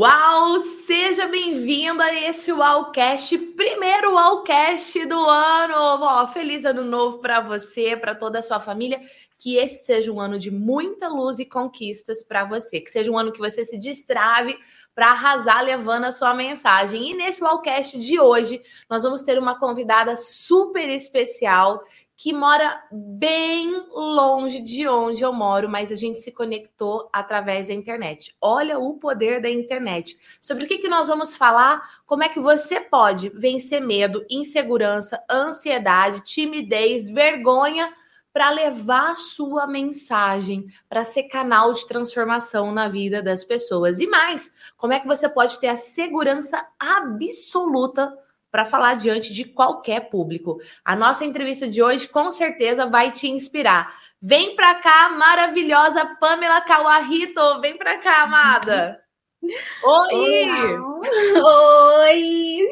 Uau! Seja bem-vinda a esse Wowcast, primeiro Wowcast do ano. Feliz ano novo para você, para toda a sua família. Que esse seja um ano de muita luz e conquistas para você. Que seja um ano que você se destrave para arrasar levando a sua mensagem. E nesse Wowcast de hoje, nós vamos ter uma convidada super especial que mora bem longe de onde eu moro, mas a gente se conectou através da internet. Olha o poder da internet. Sobre o que, que nós vamos falar, como é que você pode vencer medo, insegurança, ansiedade, timidez, vergonha para levar a sua mensagem, para ser canal de transformação na vida das pessoas. E mais, como é que você pode ter a segurança absoluta para falar diante de qualquer público. A nossa entrevista de hoje com certeza vai te inspirar. Vem para cá, maravilhosa Pamela Kawarito. Vem para cá, amada. Oi! Oi!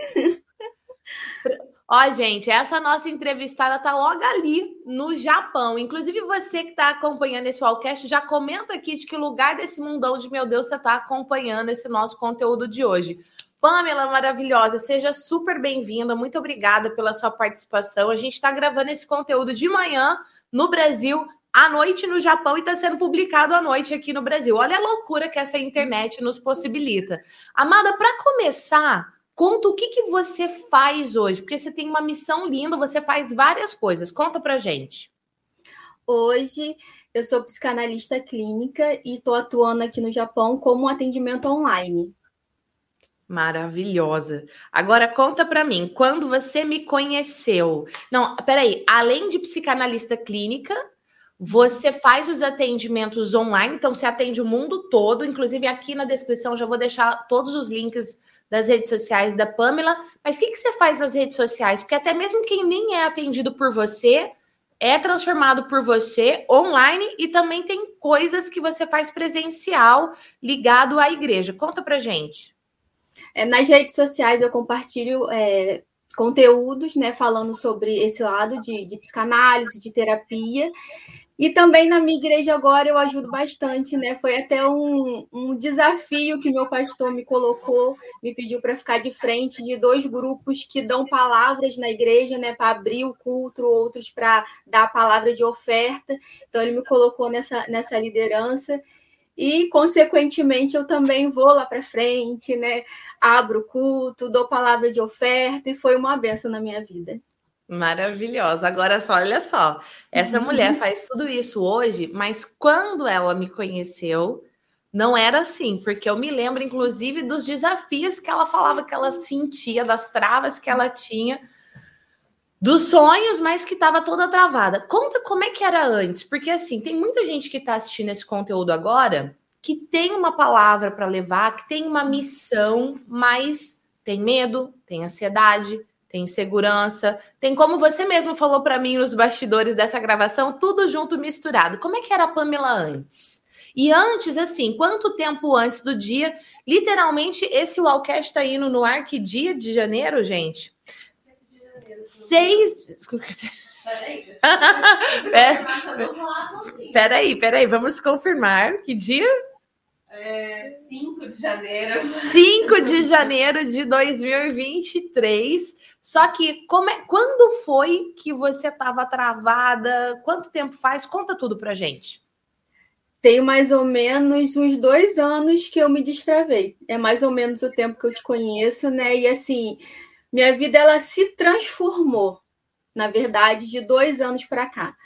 Ó, gente, essa nossa entrevistada tá logo ali no Japão. Inclusive, você que está acompanhando esse Wallcast, já comenta aqui de que lugar desse mundão de meu Deus você está acompanhando esse nosso conteúdo de hoje. Pamela maravilhosa, seja super bem-vinda. Muito obrigada pela sua participação. A gente está gravando esse conteúdo de manhã no Brasil, à noite no Japão e está sendo publicado à noite aqui no Brasil. Olha a loucura que essa internet nos possibilita. Amada, para começar, conta o que, que você faz hoje, porque você tem uma missão linda, você faz várias coisas. Conta para gente. Hoje eu sou psicanalista clínica e estou atuando aqui no Japão como atendimento online. Maravilhosa. Agora conta para mim, quando você me conheceu? Não, peraí, além de psicanalista clínica, você faz os atendimentos online, então você atende o mundo todo, inclusive aqui na descrição já vou deixar todos os links das redes sociais da Pamela. Mas o que, que você faz nas redes sociais? Porque até mesmo quem nem é atendido por você é transformado por você online e também tem coisas que você faz presencial ligado à igreja. Conta pra gente. É, nas redes sociais eu compartilho é, conteúdos, né, falando sobre esse lado de, de psicanálise, de terapia. E também na minha igreja agora eu ajudo bastante, né? Foi até um, um desafio que meu pastor me colocou, me pediu para ficar de frente de dois grupos que dão palavras na igreja, né? Para abrir o culto, outros para dar a palavra de oferta. Então ele me colocou nessa, nessa liderança e, consequentemente, eu também vou lá para frente, né? Abro o culto, dou palavra de oferta e foi uma benção na minha vida. Maravilhosa. Agora só, olha só, essa uhum. mulher faz tudo isso hoje, mas quando ela me conheceu, não era assim, porque eu me lembro, inclusive, dos desafios que ela falava que ela sentia, das travas que ela tinha dos sonhos, mas que estava toda travada. Conta como é que era antes, porque assim, tem muita gente que está assistindo esse conteúdo agora que tem uma palavra para levar, que tem uma missão, mas tem medo, tem ansiedade, tem insegurança, tem como você mesmo falou para mim nos bastidores dessa gravação, tudo junto misturado. Como é que era a Pamela antes? E antes, assim, quanto tempo antes do dia? Literalmente, esse Wallcast está indo no ar que dia de janeiro, gente? Seis. Peraí, peraí, vamos confirmar que dia? É, 5 de janeiro. 5 de janeiro de 2023. Só que como é, quando foi que você estava travada? Quanto tempo faz? Conta tudo pra gente. Tem mais ou menos uns dois anos que eu me destravei. É mais ou menos o tempo que eu te conheço, né? E assim, minha vida ela se transformou, na verdade, de dois anos para cá.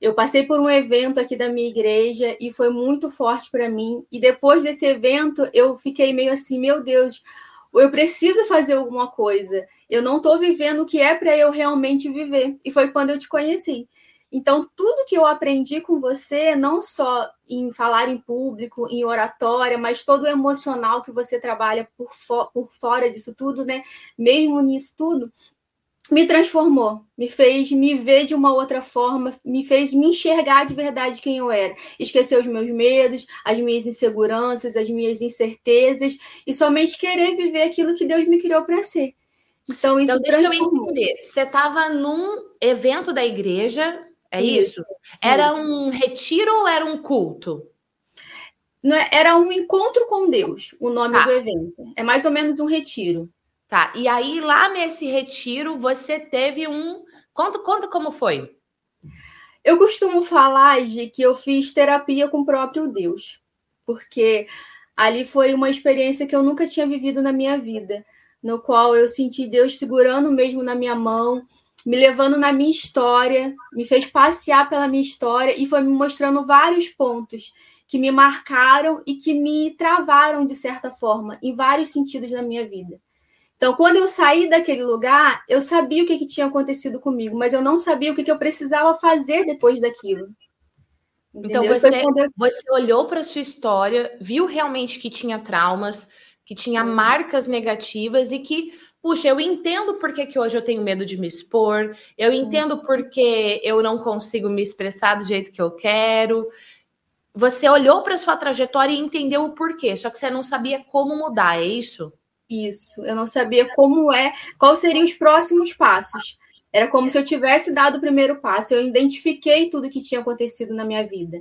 Eu passei por um evento aqui da minha igreja e foi muito forte para mim. E depois desse evento, eu fiquei meio assim: meu Deus, eu preciso fazer alguma coisa. Eu não estou vivendo o que é para eu realmente viver. E foi quando eu te conheci. Então, tudo que eu aprendi com você, não só em falar em público, em oratória, mas todo o emocional que você trabalha por, fo por fora disso tudo, né? Mesmo nisso tudo, me transformou, me fez me ver de uma outra forma, me fez me enxergar de verdade quem eu era. Esquecer os meus medos, as minhas inseguranças, as minhas incertezas e somente querer viver aquilo que Deus me criou para ser. Então, isso então, deixa eu entender. Você estava num evento da igreja, é isso? isso? Era isso. um retiro ou era um culto? É, era um encontro com Deus, o nome tá. do evento. É mais ou menos um retiro. Tá. E aí, lá nesse retiro, você teve um. Conta, conta como foi. Eu costumo falar de que eu fiz terapia com o próprio Deus, porque ali foi uma experiência que eu nunca tinha vivido na minha vida, no qual eu senti Deus segurando mesmo na minha mão, me levando na minha história, me fez passear pela minha história e foi me mostrando vários pontos que me marcaram e que me travaram de certa forma, em vários sentidos na minha vida. Então, quando eu saí daquele lugar, eu sabia o que, que tinha acontecido comigo, mas eu não sabia o que, que eu precisava fazer depois daquilo. Então, Entendeu? Então, você, eu... você olhou para sua história, viu realmente que tinha traumas, que tinha marcas negativas e que, puxa, eu entendo por que, que hoje eu tenho medo de me expor, eu entendo porque eu não consigo me expressar do jeito que eu quero, você olhou para sua trajetória e entendeu o porquê, só que você não sabia como mudar, é isso? Isso, eu não sabia como é, quais seriam os próximos passos. Era como se eu tivesse dado o primeiro passo, eu identifiquei tudo que tinha acontecido na minha vida.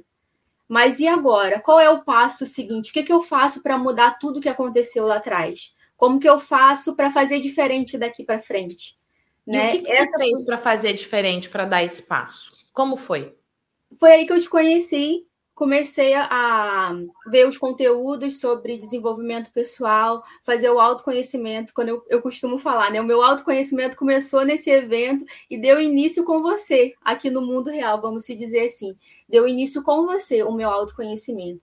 Mas e agora? Qual é o passo seguinte? O que, que eu faço para mudar tudo que aconteceu lá atrás? Como que eu faço para fazer diferente daqui para frente? E né? o que, que Essa... você fez para fazer diferente, para dar esse passo? Como foi? Foi aí que eu te conheci comecei a ver os conteúdos sobre desenvolvimento pessoal, fazer o autoconhecimento, quando eu, eu costumo falar, né? O meu autoconhecimento começou nesse evento e deu início com você, aqui no mundo real, vamos se dizer assim. Deu início com você, o meu autoconhecimento.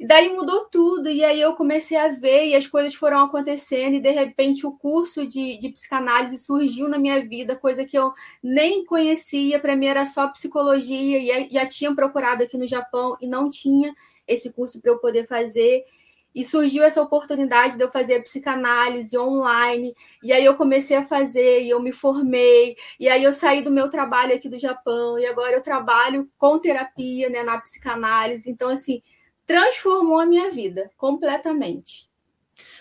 E daí mudou tudo, e aí eu comecei a ver, e as coisas foram acontecendo, e de repente o curso de, de psicanálise surgiu na minha vida, coisa que eu nem conhecia, para mim era só psicologia, e já tinha procurado aqui no Japão e não tinha esse curso para eu poder fazer. E surgiu essa oportunidade de eu fazer psicanálise online, e aí eu comecei a fazer, e eu me formei, e aí eu saí do meu trabalho aqui do Japão, e agora eu trabalho com terapia, né, na psicanálise. Então, assim, transformou a minha vida completamente.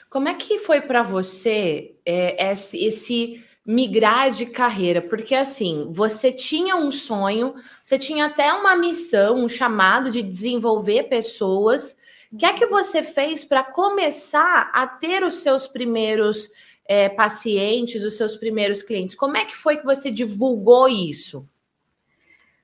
Como é que foi para você é, esse, esse migrar de carreira? Porque assim, você tinha um sonho, você tinha até uma missão, um chamado de desenvolver pessoas. O que é que você fez para começar a ter os seus primeiros é, pacientes, os seus primeiros clientes? Como é que foi que você divulgou isso?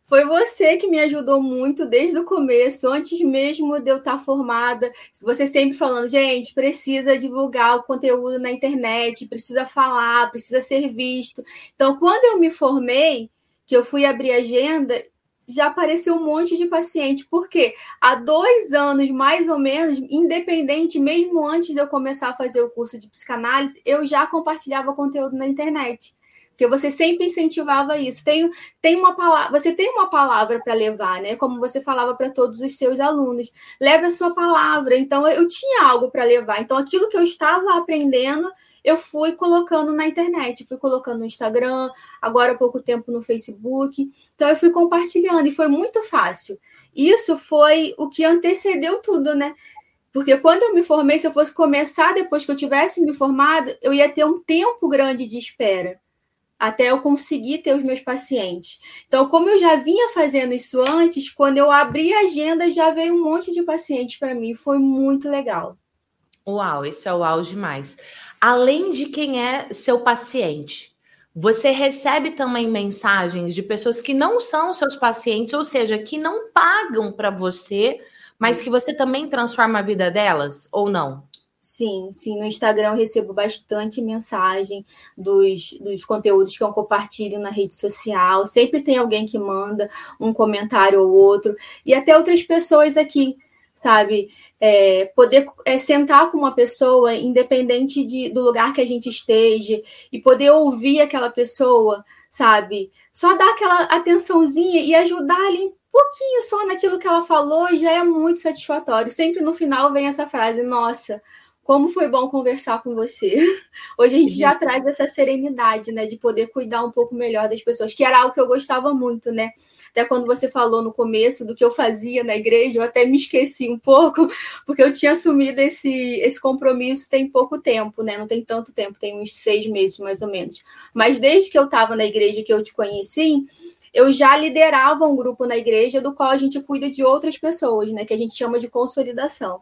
Foi você que me ajudou muito desde o começo, antes mesmo de eu estar formada. Você sempre falando, gente, precisa divulgar o conteúdo na internet, precisa falar, precisa ser visto. Então, quando eu me formei, que eu fui abrir agenda, já apareceu um monte de paciente. Porque há dois anos, mais ou menos, independente, mesmo antes de eu começar a fazer o curso de psicanálise, eu já compartilhava conteúdo na internet. Porque você sempre incentivava isso. Tem, tem uma palavra, você tem uma palavra para levar, né? Como você falava para todos os seus alunos. Leve a sua palavra. Então, eu tinha algo para levar. Então, aquilo que eu estava aprendendo, eu fui colocando na internet, fui colocando no Instagram, agora há pouco tempo no Facebook. Então, eu fui compartilhando e foi muito fácil. Isso foi o que antecedeu tudo, né? Porque quando eu me formei, se eu fosse começar depois que eu tivesse me formado, eu ia ter um tempo grande de espera até eu conseguir ter os meus pacientes. Então, como eu já vinha fazendo isso antes, quando eu abri a agenda, já veio um monte de pacientes para mim. Foi muito legal. Uau, isso é uau demais. Além de quem é seu paciente, você recebe também mensagens de pessoas que não são seus pacientes, ou seja, que não pagam para você, mas que você também transforma a vida delas, ou não? Sim, sim. No Instagram eu recebo bastante mensagem dos, dos conteúdos que eu compartilho na rede social. Sempre tem alguém que manda um comentário ou outro. E até outras pessoas aqui, sabe? É, poder é, sentar com uma pessoa, independente de, do lugar que a gente esteja, e poder ouvir aquela pessoa, sabe? Só dar aquela atençãozinha e ajudar ali pouquinho só naquilo que ela falou já é muito satisfatório. Sempre no final vem essa frase: Nossa, como foi bom conversar com você. Hoje a gente já traz essa serenidade, né, de poder cuidar um pouco melhor das pessoas, que era algo que eu gostava muito, né? Até quando você falou no começo do que eu fazia na igreja, eu até me esqueci um pouco, porque eu tinha assumido esse, esse compromisso tem pouco tempo, né? Não tem tanto tempo, tem uns seis meses mais ou menos. Mas desde que eu estava na igreja que eu te conheci, eu já liderava um grupo na igreja do qual a gente cuida de outras pessoas, né? Que a gente chama de consolidação.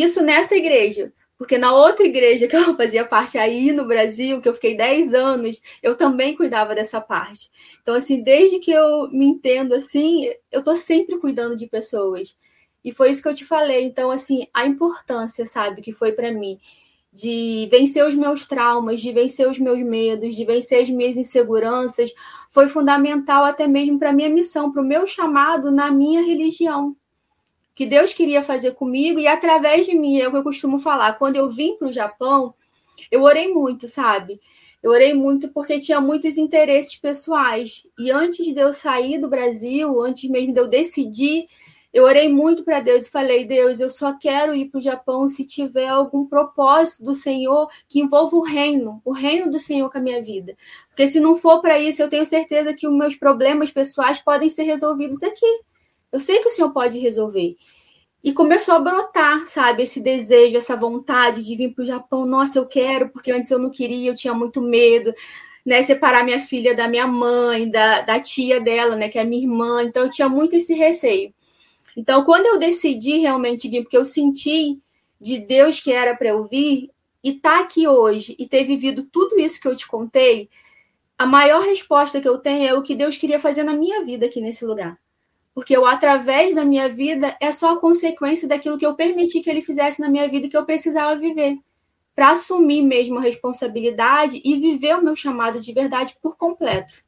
Isso nessa igreja. Porque na outra igreja que eu fazia parte aí no Brasil, que eu fiquei 10 anos, eu também cuidava dessa parte. Então, assim, desde que eu me entendo assim, eu tô sempre cuidando de pessoas. E foi isso que eu te falei. Então, assim, a importância, sabe, que foi para mim de vencer os meus traumas, de vencer os meus medos, de vencer as minhas inseguranças, foi fundamental até mesmo para minha missão, para o meu chamado na minha religião que Deus queria fazer comigo e através de mim, é o que eu costumo falar. Quando eu vim para o Japão, eu orei muito, sabe? Eu orei muito porque tinha muitos interesses pessoais. E antes de eu sair do Brasil, antes mesmo de eu decidir, eu orei muito para Deus e falei: Deus, eu só quero ir para o Japão se tiver algum propósito do Senhor que envolva o reino, o reino do Senhor com a minha vida. Porque se não for para isso, eu tenho certeza que os meus problemas pessoais podem ser resolvidos aqui. Eu sei que o Senhor pode resolver. E começou a brotar, sabe, esse desejo, essa vontade de vir para o Japão. Nossa, eu quero, porque antes eu não queria, eu tinha muito medo, né? Separar minha filha da minha mãe, da, da tia dela, né? Que é minha irmã. Então, eu tinha muito esse receio. Então, quando eu decidi realmente vir, porque eu senti de Deus que era para eu vir, e tá aqui hoje e ter vivido tudo isso que eu te contei, a maior resposta que eu tenho é o que Deus queria fazer na minha vida aqui nesse lugar. Porque eu, através da minha vida, é só a consequência daquilo que eu permiti que ele fizesse na minha vida que eu precisava viver. Para assumir mesmo a responsabilidade e viver o meu chamado de verdade por completo.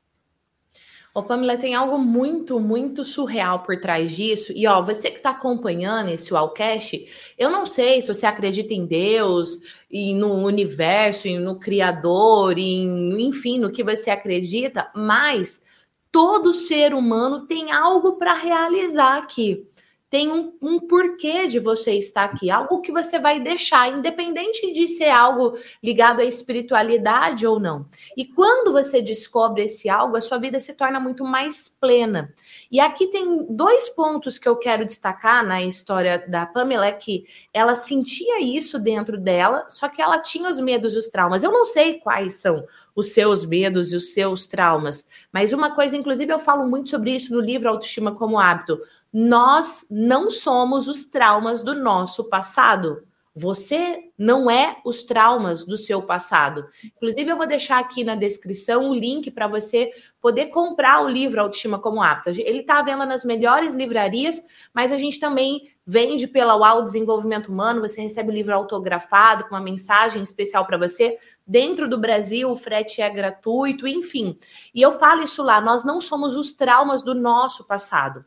Ô, Pamela, tem algo muito, muito surreal por trás disso. E, ó, você que está acompanhando esse Wallcast, eu não sei se você acredita em Deus, e no universo, e no Criador, em, enfim, no que você acredita, mas todo ser humano tem algo para realizar aqui. Tem um, um, porquê de você estar aqui, algo que você vai deixar, independente de ser algo ligado à espiritualidade ou não. E quando você descobre esse algo, a sua vida se torna muito mais plena. E aqui tem dois pontos que eu quero destacar na história da Pamela, é que ela sentia isso dentro dela, só que ela tinha os medos e os traumas. Eu não sei quais são os seus medos e os seus traumas. Mas uma coisa, inclusive, eu falo muito sobre isso no livro Autoestima como Hábito. Nós não somos os traumas do nosso passado. Você não é os traumas do seu passado. Inclusive, eu vou deixar aqui na descrição o link para você poder comprar o livro Autoestima como Hábito. Ele está à venda nas melhores livrarias, mas a gente também vende pela UAU Desenvolvimento Humano. Você recebe o livro autografado com uma mensagem especial para você. Dentro do Brasil, o frete é gratuito, enfim. E eu falo isso lá, nós não somos os traumas do nosso passado.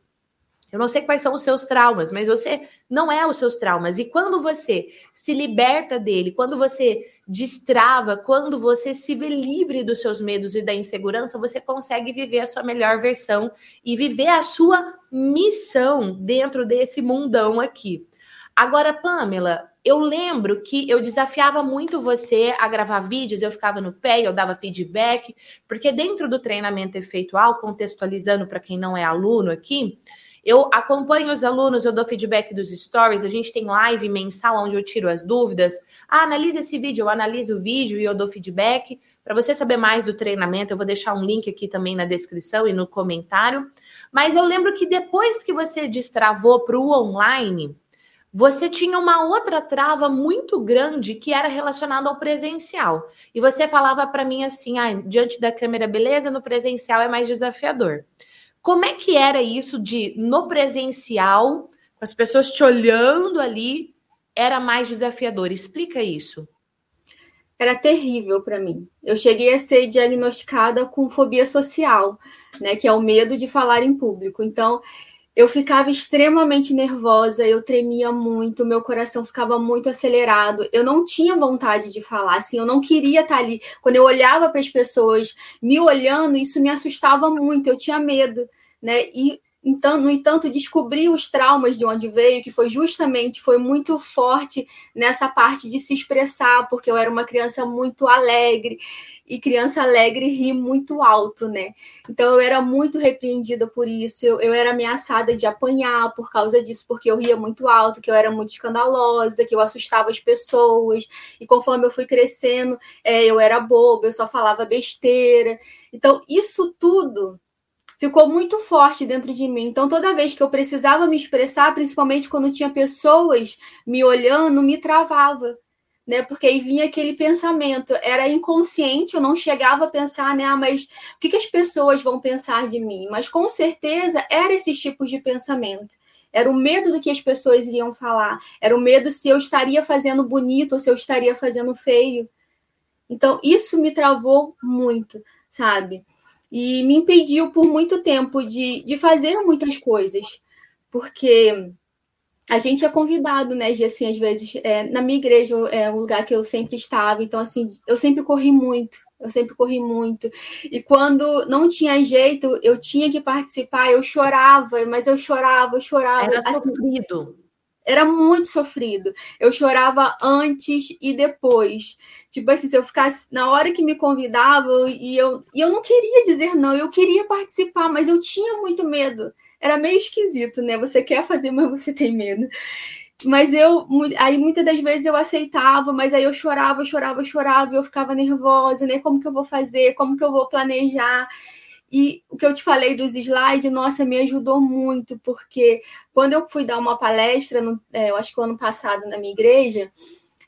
Eu não sei quais são os seus traumas, mas você não é os seus traumas. E quando você se liberta dele, quando você destrava, quando você se vê livre dos seus medos e da insegurança, você consegue viver a sua melhor versão e viver a sua missão dentro desse mundão aqui. Agora, Pamela, eu lembro que eu desafiava muito você a gravar vídeos, eu ficava no pé, eu dava feedback, porque dentro do treinamento efeitual, contextualizando para quem não é aluno aqui, eu acompanho os alunos, eu dou feedback dos stories, a gente tem live mensal onde eu tiro as dúvidas. Ah, analisa esse vídeo, eu analiso o vídeo e eu dou feedback. Para você saber mais do treinamento, eu vou deixar um link aqui também na descrição e no comentário. Mas eu lembro que depois que você destravou para o online, você tinha uma outra trava muito grande que era relacionada ao presencial. E você falava para mim assim: ah, diante da câmera, beleza, no presencial é mais desafiador. Como é que era isso de no presencial, com as pessoas te olhando ali, era mais desafiador? Explica isso. Era terrível para mim. Eu cheguei a ser diagnosticada com fobia social, né, que é o medo de falar em público. Então, eu ficava extremamente nervosa, eu tremia muito, meu coração ficava muito acelerado. Eu não tinha vontade de falar, assim, eu não queria estar ali. Quando eu olhava para as pessoas me olhando, isso me assustava muito, eu tinha medo, né? E então, no entanto, descobri os traumas de onde veio, que foi justamente, foi muito forte nessa parte de se expressar, porque eu era uma criança muito alegre, e criança alegre ri muito alto, né? Então eu era muito repreendida por isso, eu, eu era ameaçada de apanhar por causa disso, porque eu ria muito alto, que eu era muito escandalosa, que eu assustava as pessoas, e conforme eu fui crescendo, é, eu era boba, eu só falava besteira. Então, isso tudo ficou muito forte dentro de mim. Então, toda vez que eu precisava me expressar, principalmente quando tinha pessoas me olhando, me travava. Né, porque aí vinha aquele pensamento, era inconsciente, eu não chegava a pensar, né, ah, mas o que, que as pessoas vão pensar de mim? Mas com certeza era esses tipos de pensamento. Era o medo do que as pessoas iriam falar, era o medo se eu estaria fazendo bonito ou se eu estaria fazendo feio. Então, isso me travou muito, sabe? E me impediu por muito tempo de, de fazer muitas coisas, porque a gente é convidado, né, de, assim, às vezes, é, na minha igreja é um lugar que eu sempre estava, então, assim, eu sempre corri muito, eu sempre corri muito. E quando não tinha jeito, eu tinha que participar, eu chorava, mas eu chorava, eu chorava. Era assim, sofrido. Era muito sofrido. Eu chorava antes e depois. Tipo assim, se eu ficasse na hora que me convidavam e eu, e eu não queria dizer não, eu queria participar, mas eu tinha muito medo. Era meio esquisito, né? Você quer fazer, mas você tem medo. Mas eu, aí muitas das vezes eu aceitava, mas aí eu chorava, chorava, chorava, e eu ficava nervosa, né? Como que eu vou fazer? Como que eu vou planejar? E o que eu te falei dos slides, nossa, me ajudou muito, porque quando eu fui dar uma palestra, no, é, eu acho que o ano passado na minha igreja,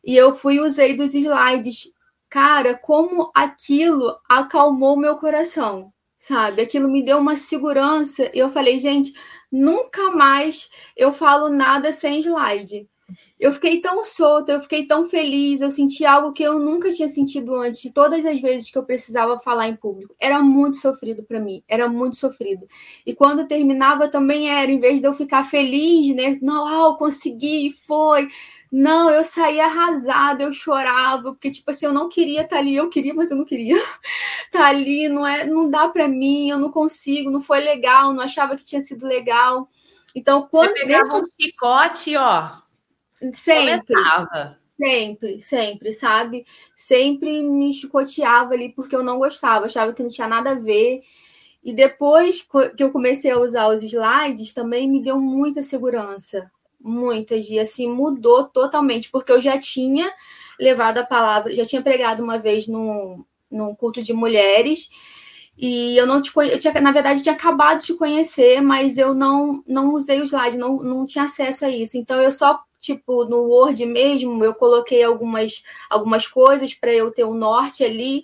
e eu fui usei dos slides, cara, como aquilo acalmou meu coração, sabe? Aquilo me deu uma segurança, e eu falei, gente, nunca mais eu falo nada sem slide eu fiquei tão solta, eu fiquei tão feliz, eu senti algo que eu nunca tinha sentido antes, de todas as vezes que eu precisava falar em público. Era muito sofrido para mim, era muito sofrido. E quando terminava também era, em vez de eu ficar feliz, né? Não, consegui, foi. Não, eu saía arrasada, eu chorava, porque tipo assim, eu não queria estar tá ali, eu queria, mas eu não queria estar tá ali, não é, não dá para mim, eu não consigo, não foi legal, não achava que tinha sido legal. Então, quando Você pegava um chicote, ó, Sempre. Começava. Sempre, sempre, sabe? Sempre me chicoteava ali porque eu não gostava, achava que não tinha nada a ver. E depois que eu comecei a usar os slides, também me deu muita segurança. Muitas. E assim, mudou totalmente, porque eu já tinha levado a palavra, já tinha pregado uma vez num, num culto de mulheres. E eu não te conhe... eu tinha, na verdade, tinha acabado de te conhecer, mas eu não, não usei o slide, não, não tinha acesso a isso. Então eu só tipo no Word mesmo, eu coloquei algumas, algumas coisas para eu ter o um norte ali.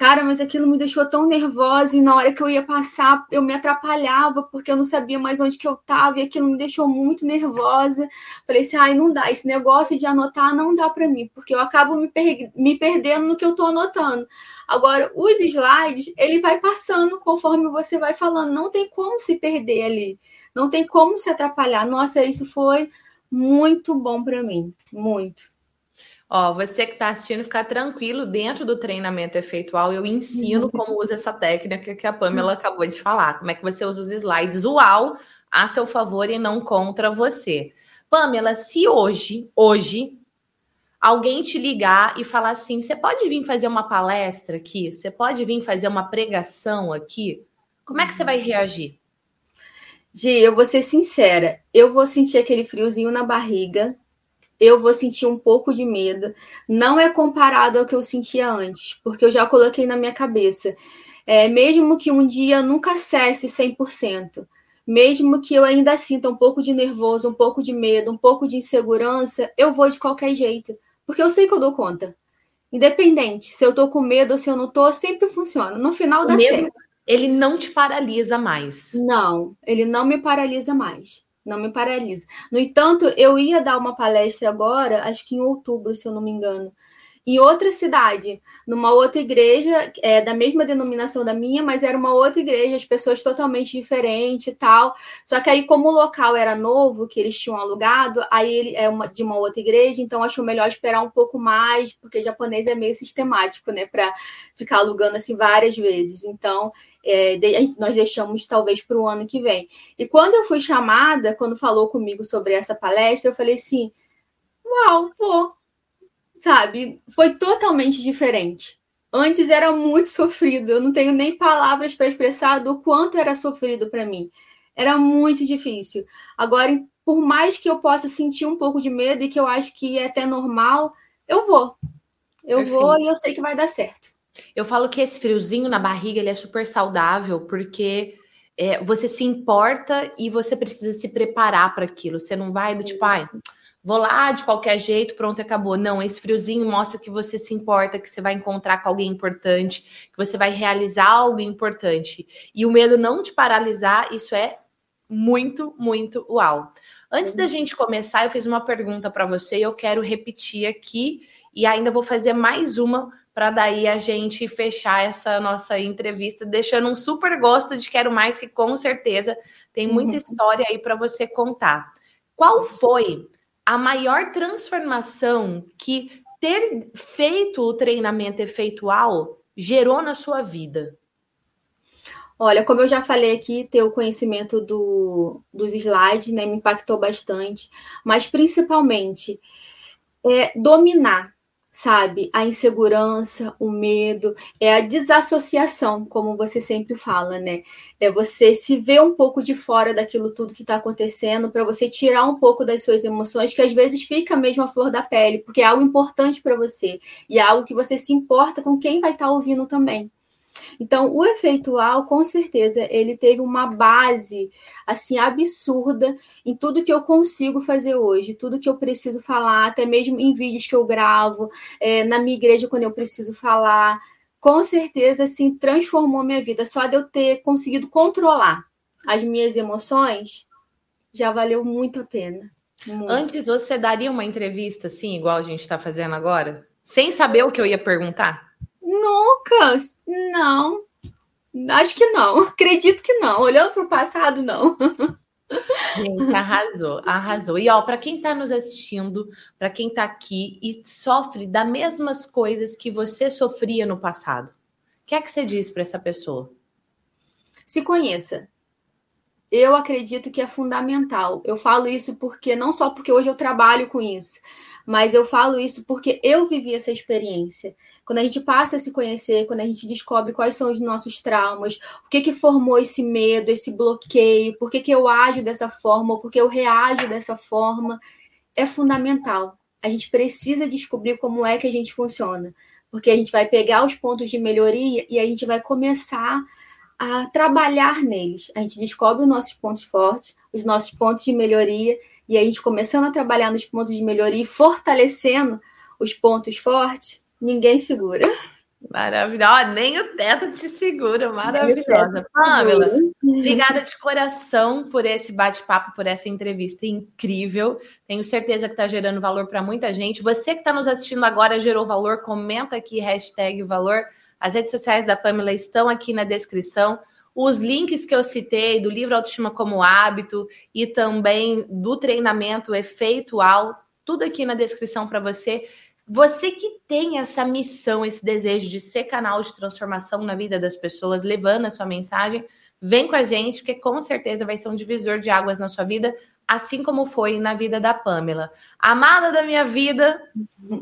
Cara, mas aquilo me deixou tão nervosa e na hora que eu ia passar, eu me atrapalhava porque eu não sabia mais onde que eu estava e aquilo me deixou muito nervosa. Falei assim, ai, não dá, esse negócio de anotar não dá para mim, porque eu acabo me, per me perdendo no que eu estou anotando. Agora, os slides, ele vai passando conforme você vai falando, não tem como se perder ali, não tem como se atrapalhar. Nossa, isso foi muito bom para mim, muito. Ó, você que está assistindo, ficar tranquilo, dentro do treinamento efeitual, eu ensino uhum. como usa essa técnica que a Pamela acabou de falar. Como é que você usa os slides UAU a seu favor e não contra você. Pamela, se hoje, hoje, alguém te ligar e falar assim: você pode vir fazer uma palestra aqui? Você pode vir fazer uma pregação aqui? Como é que você vai reagir? Gi, eu vou ser sincera, eu vou sentir aquele friozinho na barriga, eu vou sentir um pouco de medo. Não é comparado ao que eu sentia antes, porque eu já coloquei na minha cabeça. É, mesmo que um dia nunca cesse 100%, mesmo que eu ainda sinta um pouco de nervoso, um pouco de medo, um pouco de insegurança, eu vou de qualquer jeito, porque eu sei que eu dou conta. Independente se eu tô com medo ou se eu não tô, sempre funciona. No final dá medo, certo ele não te paralisa mais. Não, ele não me paralisa mais. Não me paralisa. No entanto, eu ia dar uma palestra agora, acho que em outubro, se eu não me engano, em outra cidade, numa outra igreja, é, da mesma denominação da minha, mas era uma outra igreja, as pessoas totalmente diferentes e tal. Só que aí, como o local era novo, que eles tinham alugado, aí ele é uma, de uma outra igreja, então achou melhor esperar um pouco mais, porque japonês é meio sistemático, né, para ficar alugando assim várias vezes. Então, é, nós deixamos talvez para o ano que vem. E quando eu fui chamada, quando falou comigo sobre essa palestra, eu falei assim: Uau, vou, sabe? Foi totalmente diferente. Antes era muito sofrido, eu não tenho nem palavras para expressar do quanto era sofrido para mim. Era muito difícil. Agora, por mais que eu possa sentir um pouco de medo e que eu acho que é até normal, eu vou. Eu Perfeito. vou e eu sei que vai dar certo. Eu falo que esse friozinho na barriga ele é super saudável porque é, você se importa e você precisa se preparar para aquilo. Você não vai do tipo, ai, vou lá de qualquer jeito, pronto, acabou. Não, esse friozinho mostra que você se importa, que você vai encontrar com alguém importante, que você vai realizar algo importante. E o medo não te paralisar, isso é muito, muito uau. Antes da gente começar, eu fiz uma pergunta para você e eu quero repetir aqui e ainda vou fazer mais uma para daí a gente fechar essa nossa entrevista, deixando um super gosto de quero mais que com certeza tem muita uhum. história aí para você contar. Qual foi a maior transformação que ter feito o treinamento efeitual gerou na sua vida? Olha, como eu já falei aqui, ter o conhecimento do, dos slides né, me impactou bastante, mas principalmente é, dominar sabe? A insegurança, o medo, é a desassociação, como você sempre fala, né? É você se ver um pouco de fora daquilo tudo que está acontecendo, para você tirar um pouco das suas emoções, que às vezes fica mesmo a flor da pele, porque é algo importante para você e é algo que você se importa com quem vai estar tá ouvindo também. Então, o efeitual, com certeza, ele teve uma base assim absurda em tudo que eu consigo fazer hoje, tudo que eu preciso falar, até mesmo em vídeos que eu gravo, é, na minha igreja quando eu preciso falar. Com certeza, assim, transformou minha vida. Só de eu ter conseguido controlar as minhas emoções, já valeu muito a pena. Muito. Antes, você daria uma entrevista assim, igual a gente está fazendo agora? Sem saber o que eu ia perguntar? Nunca! Não. Acho que não. Acredito que não. Olhando para o passado, não. Gente, arrasou, arrasou. E ó, para quem está nos assistindo, para quem está aqui e sofre das mesmas coisas que você sofria no passado, o que é que você diz para essa pessoa? Se conheça. Eu acredito que é fundamental. Eu falo isso porque não só porque hoje eu trabalho com isso, mas eu falo isso porque eu vivi essa experiência. Quando a gente passa a se conhecer, quando a gente descobre quais são os nossos traumas, o que que formou esse medo, esse bloqueio, por que, que eu ajo dessa forma, ou por que eu reajo dessa forma, é fundamental. A gente precisa descobrir como é que a gente funciona, porque a gente vai pegar os pontos de melhoria e a gente vai começar a trabalhar neles. A gente descobre os nossos pontos fortes, os nossos pontos de melhoria, e a gente começando a trabalhar nos pontos de melhoria e fortalecendo os pontos fortes, ninguém segura. Maravilhosa. nem o teto te segura. Maravilhosa. Pamela, obrigada de coração por esse bate-papo, por essa entrevista incrível. Tenho certeza que está gerando valor para muita gente. Você que está nos assistindo agora gerou valor, comenta aqui, hashtag valor. As redes sociais da Pamela estão aqui na descrição. Os links que eu citei do livro Autoestima como Hábito e também do treinamento efeitual, tudo aqui na descrição para você. Você que tem essa missão, esse desejo de ser canal de transformação na vida das pessoas, levando a sua mensagem, vem com a gente, porque com certeza vai ser um divisor de águas na sua vida, assim como foi na vida da Pamela. Amada da minha vida,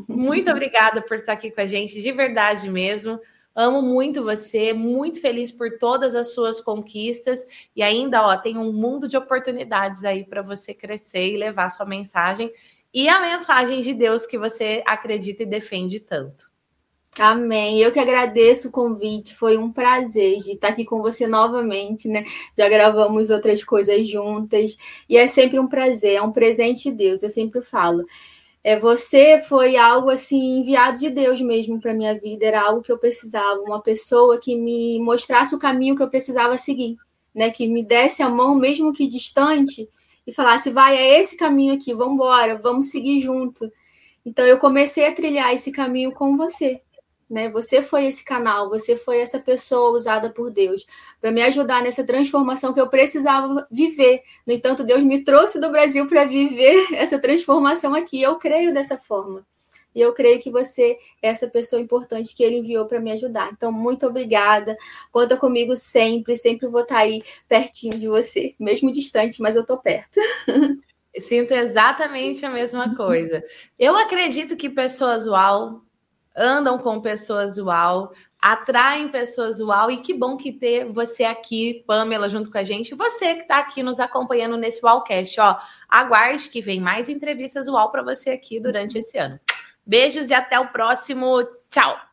muito obrigada por estar aqui com a gente, de verdade mesmo. Amo muito você, muito feliz por todas as suas conquistas e ainda, ó, tem um mundo de oportunidades aí para você crescer e levar sua mensagem e a mensagem de Deus que você acredita e defende tanto. Amém. Eu que agradeço o convite. Foi um prazer de estar aqui com você novamente, né? Já gravamos outras coisas juntas e é sempre um prazer, é um presente de Deus. Eu sempre falo. É, você foi algo assim enviado de Deus mesmo para minha vida. Era algo que eu precisava, uma pessoa que me mostrasse o caminho que eu precisava seguir, né? Que me desse a mão, mesmo que distante, e falasse: vai, é esse caminho aqui, vamos embora, vamos seguir junto. Então eu comecei a trilhar esse caminho com você. Né? Você foi esse canal, você foi essa pessoa usada por Deus para me ajudar nessa transformação que eu precisava viver. No entanto, Deus me trouxe do Brasil para viver essa transformação aqui. Eu creio dessa forma. E eu creio que você é essa pessoa importante que ele enviou para me ajudar. Então, muito obrigada. Conta comigo sempre, sempre vou estar tá aí pertinho de você, mesmo distante, mas eu tô perto. Sinto exatamente a mesma coisa. Eu acredito que pessoas uau andam com pessoas uau, atraem pessoas uau, e que bom que ter você aqui, Pamela, junto com a gente, você que está aqui nos acompanhando nesse Uaucast, ó, aguarde que vem mais entrevistas uau para você aqui durante esse ano. Beijos e até o próximo. Tchau!